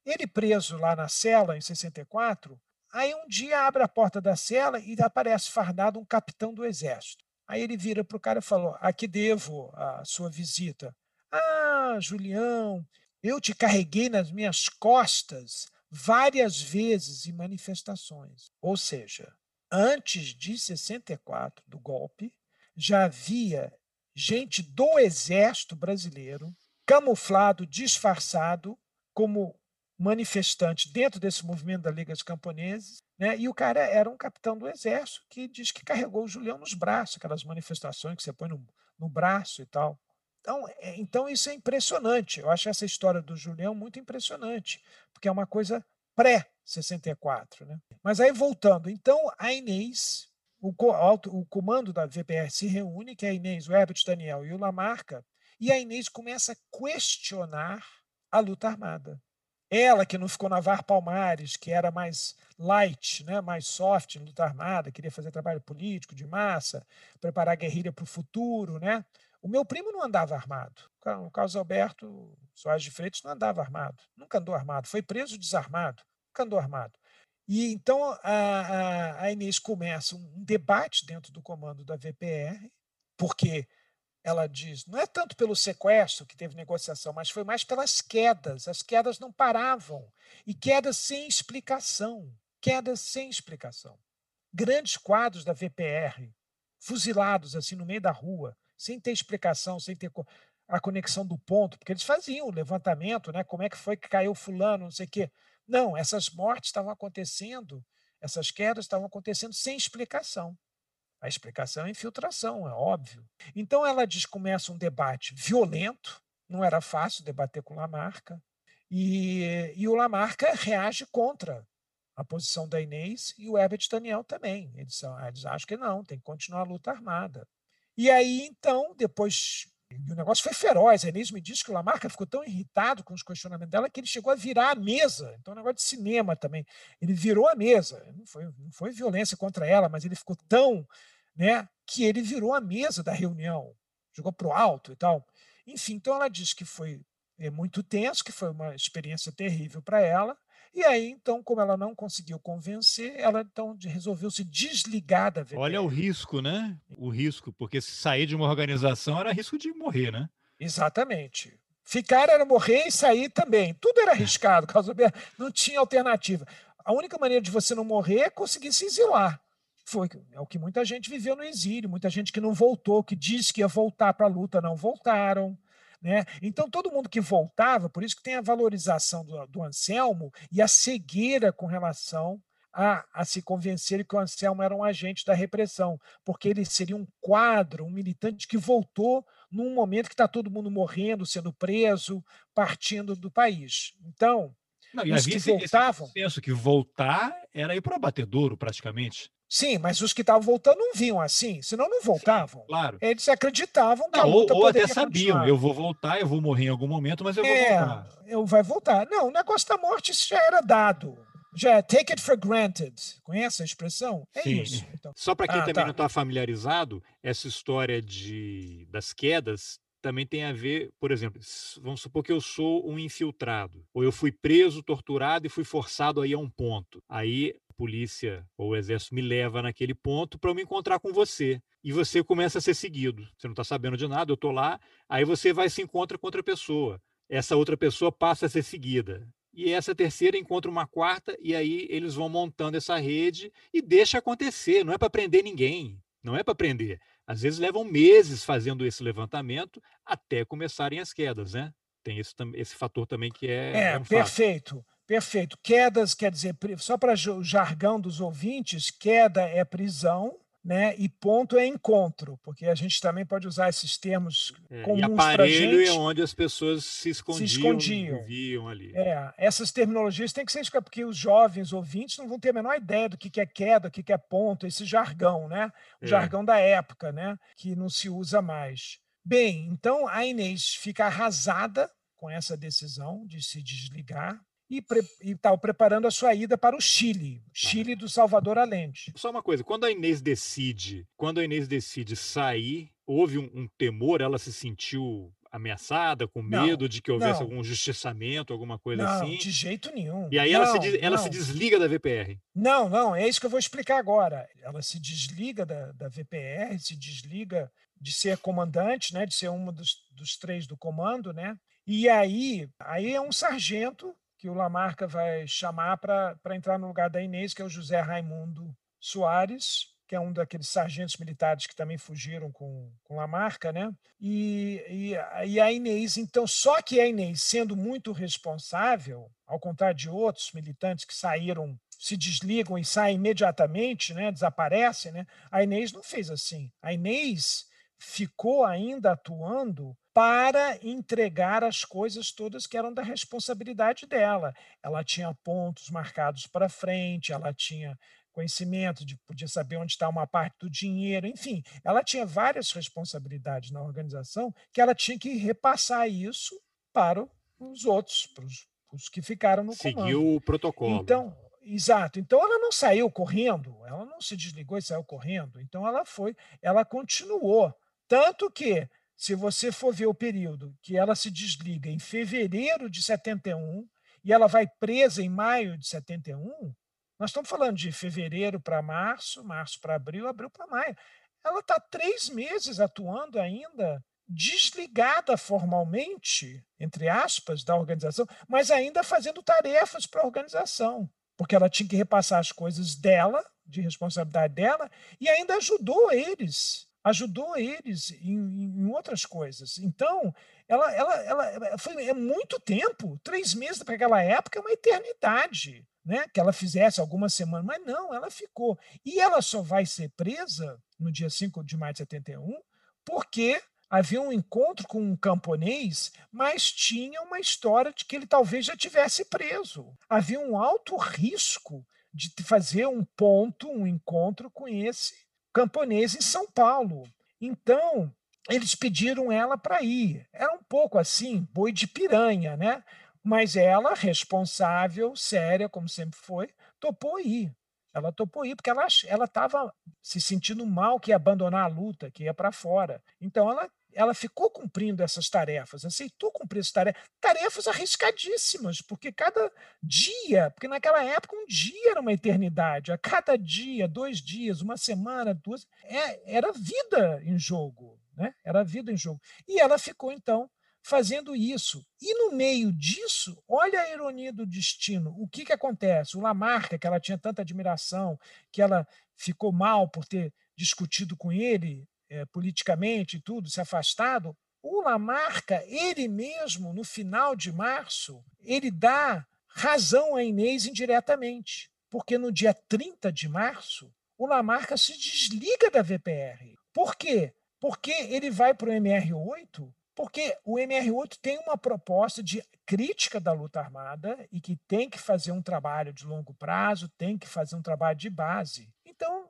Ele preso lá na cela em 64, aí um dia abre a porta da cela e aparece fardado um capitão do exército. Aí ele vira para o cara e falou: Aqui devo a sua visita. Ah, Julião, eu te carreguei nas minhas costas várias vezes em manifestações. Ou seja, antes de 64, do golpe, já havia gente do exército brasileiro, camuflado, disfarçado, como manifestante dentro desse movimento da Liga dos Camponeses, né? e o cara era um capitão do exército que diz que carregou o Julião nos braços, aquelas manifestações que você põe no, no braço e tal. Então, é, então, isso é impressionante. Eu acho essa história do Julião muito impressionante, porque é uma coisa pré-64. Né? Mas aí, voltando, então a Inês o, o comando da VPR se reúne, que é a Inês, o Herbert Daniel e o Lamarca, e a Inês começa a questionar a luta armada. Ela, que não ficou na VAR Palmares, que era mais light, né, mais soft luta armada, queria fazer trabalho político de massa, preparar a guerrilha para o futuro. Né? O meu primo não andava armado. O Carlos Alberto Soares de Freitas não andava armado. Nunca andou armado. Foi preso desarmado. Nunca andou armado. E então a, a, a Inês começa um debate dentro do comando da VPR, porque ela diz, não é tanto pelo sequestro que teve negociação, mas foi mais pelas quedas. As quedas não paravam. E quedas sem explicação. Quedas sem explicação. Grandes quadros da VPR, fuzilados assim no meio da rua, sem ter explicação, sem ter a conexão do ponto, porque eles faziam o levantamento, né? Como é que foi que caiu fulano, não sei o quê. Não, essas mortes estavam acontecendo, essas quedas estavam acontecendo sem explicação. A explicação é infiltração, é óbvio. Então ela diz começa um debate violento, não era fácil debater com Lamarca, e, e o Lamarca reage contra a posição da Inês e o Herbert Daniel também. Eles, eles acham que não, tem que continuar a luta armada. E aí, então, depois e o negócio foi feroz. A Inês me disse que o Lamarca ficou tão irritado com os questionamentos dela que ele chegou a virar a mesa. Então, é um negócio de cinema também. Ele virou a mesa. Não foi, não foi violência contra ela, mas ele ficou tão. Né, que ele virou a mesa da reunião, jogou para o alto e tal. Enfim, então ela disse que foi é, muito tenso, que foi uma experiência terrível para ela, e aí, então, como ela não conseguiu convencer, ela então resolveu se desligar da VPR. Olha o risco, né? O risco, porque se sair de uma organização era risco de morrer, né? Exatamente. Ficar era morrer e sair também. Tudo era arriscado, causa não tinha alternativa. A única maneira de você não morrer é conseguir se exilar. Foi é o que muita gente viveu no exílio, muita gente que não voltou, que disse que ia voltar para a luta, não voltaram. Né? Então, todo mundo que voltava, por isso que tem a valorização do, do Anselmo e a cegueira com relação a, a, se convencer que o Anselmo era um agente da repressão, porque ele seria um quadro, um militante que voltou num momento que está todo mundo morrendo, sendo preso, partindo do país. Então, Não, os que esse, voltavam. Esse que voltar era ir para o abatedouro, praticamente. Sim, mas os que estavam voltando não vinham assim, senão não voltavam. Sim, claro. Eles acreditavam que não, a luta Ou, ou até sabiam, continuar. eu vou voltar, eu vou morrer em algum momento, mas eu vou é, voltar. Eu vai voltar. Não, o negócio da morte já era dado. Já é take it for granted. Conhece a expressão? É Sim. isso. Então. Só para quem ah, também tá. não está familiarizado, essa história de, das quedas também tem a ver, por exemplo, vamos supor que eu sou um infiltrado, ou eu fui preso, torturado e fui forçado a ir a um ponto. Aí polícia ou o exército me leva naquele ponto para eu me encontrar com você. E você começa a ser seguido. Você não está sabendo de nada, eu estou lá, aí você vai se encontra com outra pessoa. Essa outra pessoa passa a ser seguida e essa terceira encontra uma quarta, e aí eles vão montando essa rede e deixa acontecer. Não é para prender ninguém, não é para prender. Às vezes levam meses fazendo esse levantamento até começarem as quedas, né? Tem esse, esse fator também que é. É, é um perfeito. Fato. Perfeito. Quedas quer dizer, só para o jargão dos ouvintes, queda é prisão, né? E ponto é encontro, porque a gente também pode usar esses termos é, comuns aparelho gente, é onde as pessoas se escondiam, se escondiam. viviam ali. É, essas terminologias têm que ser porque os jovens ouvintes não vão ter a menor ideia do que é queda, o que é ponto, esse jargão, né? O é. jargão da época, né? Que não se usa mais. Bem, então a Inês fica arrasada com essa decisão de se desligar e estava preparando a sua ida para o Chile, Chile do Salvador Allende. Só uma coisa, quando a Inês decide, quando a Inês decide sair, houve um, um temor, ela se sentiu ameaçada, com medo não, de que houvesse não. algum justiçamento, alguma coisa não, assim? de jeito nenhum. E aí ela, se, ela se desliga da VPR. Não, não, é isso que eu vou explicar agora. Ela se desliga da, da VPR, se desliga de ser comandante, né, de ser uma dos, dos três do comando, né? E aí, aí é um sargento que o Lamarca vai chamar para entrar no lugar da Inês, que é o José Raimundo Soares, que é um daqueles sargentos militares que também fugiram com, com Lamarca, né? E, e, e a Inês, então, só que a Inês, sendo muito responsável, ao contrário de outros militantes que saíram se desligam e saem imediatamente, né, desaparecem, né? A Inês não fez assim. A Inês ficou ainda atuando para entregar as coisas todas que eram da responsabilidade dela. Ela tinha pontos marcados para frente, ela tinha conhecimento de podia saber onde está uma parte do dinheiro, enfim, ela tinha várias responsabilidades na organização que ela tinha que repassar isso para os outros, para os, os que ficaram no Seguiu comando. Seguiu o protocolo. Então, Exato. Então ela não saiu correndo, ela não se desligou e saiu correndo. Então ela foi, ela continuou tanto que, se você for ver o período que ela se desliga em fevereiro de 71 e ela vai presa em maio de 71, nós estamos falando de fevereiro para março, março para abril, abril para maio. Ela está três meses atuando ainda desligada formalmente, entre aspas, da organização, mas ainda fazendo tarefas para a organização, porque ela tinha que repassar as coisas dela, de responsabilidade dela, e ainda ajudou eles ajudou eles em, em, outras coisas. Então, ela, ela, ela foi é muito tempo, três meses para aquela época é uma eternidade, né? Que ela fizesse algumas semanas, mas não, ela ficou. E ela só vai ser presa no dia 5 de maio de 71, porque havia um encontro com um camponês, mas tinha uma história de que ele talvez já tivesse preso. Havia um alto risco de fazer um ponto, um encontro com esse camponês em São Paulo. Então, eles pediram ela para ir. Era um pouco assim, boi de piranha, né? Mas ela, responsável, séria, como sempre foi, topou ir. Ela topou ir porque ela estava se sentindo mal que ia abandonar a luta, que ia para fora. Então ela ela ficou cumprindo essas tarefas, aceitou cumprir essas tarefas, tarefas arriscadíssimas, porque cada dia, porque naquela época um dia era uma eternidade, a cada dia, dois dias, uma semana, duas, é, era vida em jogo, né? Era vida em jogo. E ela ficou então fazendo isso. E no meio disso, olha a ironia do destino. O que, que acontece? O Lamarca, que ela tinha tanta admiração, que ela ficou mal por ter discutido com ele, é, politicamente e tudo, se afastado, o Lamarca, ele mesmo, no final de março, ele dá razão a Inês indiretamente, porque no dia 30 de março, o Lamarca se desliga da VPR. Por quê? Porque ele vai para o MR8, porque o MR8 tem uma proposta de crítica da luta armada e que tem que fazer um trabalho de longo prazo, tem que fazer um trabalho de base.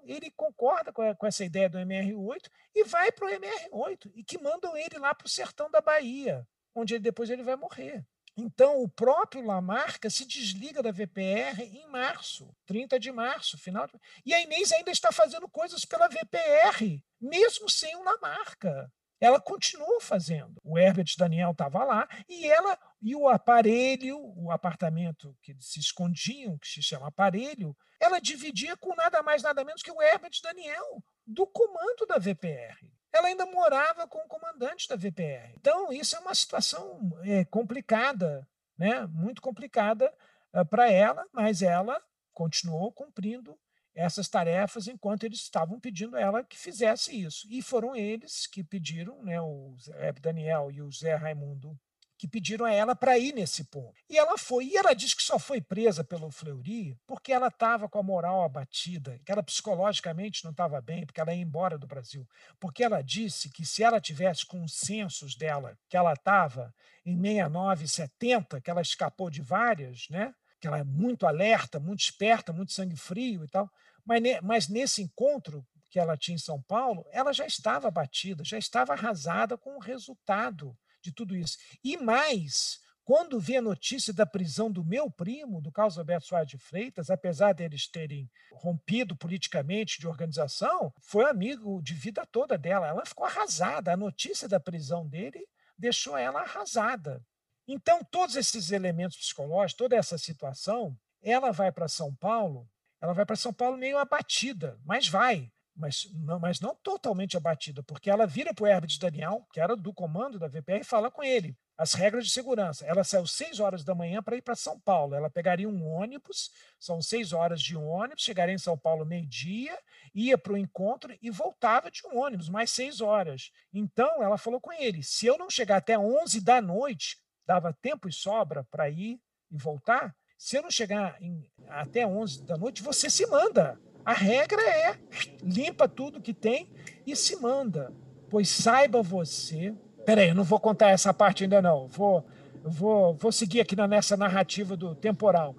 Ele concorda com, a, com essa ideia do MR8 e vai para o MR8, e que mandam ele lá para o sertão da Bahia, onde ele, depois ele vai morrer. Então, o próprio Lamarca se desliga da VPR em março, 30 de março, final. De... E a Inês ainda está fazendo coisas pela VPR, mesmo sem o Lamarca. Ela continuou fazendo. O Herbert Daniel estava lá e ela e o aparelho, o apartamento que se escondiam, que se chama aparelho, ela dividia com nada mais nada menos que o Herbert Daniel, do comando da VPR ela ainda morava com o comandante da VPR. Então, isso é uma situação é, complicada, né? muito complicada uh, ah, para ela, mas ela continuou cumprindo essas tarefas enquanto eles estavam pedindo a ela que fizesse isso. E foram eles que pediram, né, o Zé Daniel e o Zé Raimundo que pediram a ela para ir nesse ponto. E ela foi. E ela disse que só foi presa pelo Fleury porque ela estava com a moral abatida, que ela psicologicamente não estava bem, porque ela ia embora do Brasil. Porque ela disse que se ela tivesse com os censos dela, que ela estava em 69, 70, que ela escapou de várias, né? Que ela é muito alerta, muito esperta, muito sangue frio e tal. Mas, mas nesse encontro que ela tinha em São Paulo, ela já estava abatida, já estava arrasada com o resultado de tudo isso. E mais, quando vi a notícia da prisão do meu primo, do Carlos Alberto Soares de Freitas, apesar deles terem rompido politicamente de organização, foi amigo de vida toda dela. Ela ficou arrasada. A notícia da prisão dele deixou ela arrasada. Então, todos esses elementos psicológicos, toda essa situação, ela vai para São Paulo, ela vai para São Paulo meio abatida, mas vai mas não, mas não totalmente abatida, porque ela vira para o Herbert Daniel, que era do comando da VPR, e fala com ele as regras de segurança. Ela saiu seis horas da manhã para ir para São Paulo. Ela pegaria um ônibus, são seis horas de um ônibus, chegaria em São Paulo meio-dia, ia para o encontro e voltava de um ônibus, mais seis horas. Então, ela falou com ele: se eu não chegar até 11 da noite, dava tempo e sobra para ir e voltar. Se eu não chegar em, até 11 da noite, você se manda. A regra é limpa tudo que tem e se manda. Pois saiba você. Peraí, eu não vou contar essa parte ainda não. Vou, vou, vou seguir aqui nessa narrativa do temporal.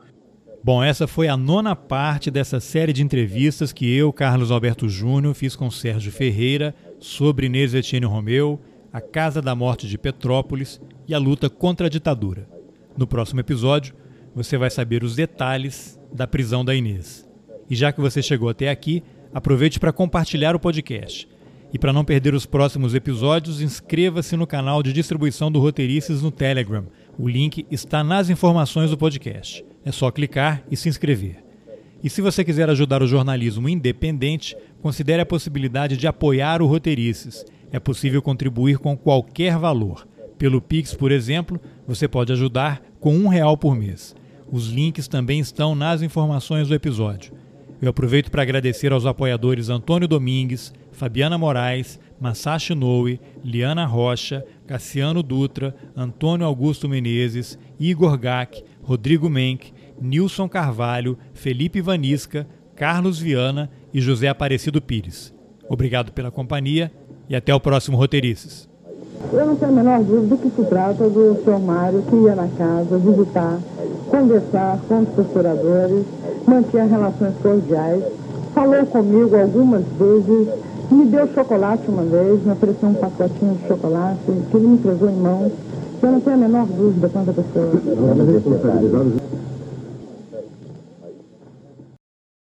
Bom, essa foi a nona parte dessa série de entrevistas que eu, Carlos Alberto Júnior, fiz com Sérgio Ferreira sobre Inês Etienne Romeu, a Casa da Morte de Petrópolis e a luta contra a ditadura. No próximo episódio, você vai saber os detalhes da prisão da Inês. E já que você chegou até aqui, aproveite para compartilhar o podcast. E para não perder os próximos episódios, inscreva-se no canal de distribuição do Roteirices no Telegram. O link está nas informações do podcast. É só clicar e se inscrever. E se você quiser ajudar o jornalismo independente, considere a possibilidade de apoiar o Roteirices. É possível contribuir com qualquer valor. Pelo Pix, por exemplo, você pode ajudar com um real por mês. Os links também estão nas informações do episódio. Eu aproveito para agradecer aos apoiadores Antônio Domingues, Fabiana Moraes, Masashi Noe, Liana Rocha, Cassiano Dutra, Antônio Augusto Menezes, Igor Gack, Rodrigo Menck, Nilson Carvalho, Felipe Vanisca, Carlos Viana e José Aparecido Pires. Obrigado pela companhia e até o próximo Roteirices. Eu não tenho a menor dúvida que se trata do seu Mário que ia na casa visitar, conversar com os procuradores mantinha relações cordiais, falou comigo algumas vezes, me deu chocolate uma vez, me ofereceu um pacotinho de chocolate, que ele me entregou em mãos. Eu não tenho a menor dúvida quanto a pessoa.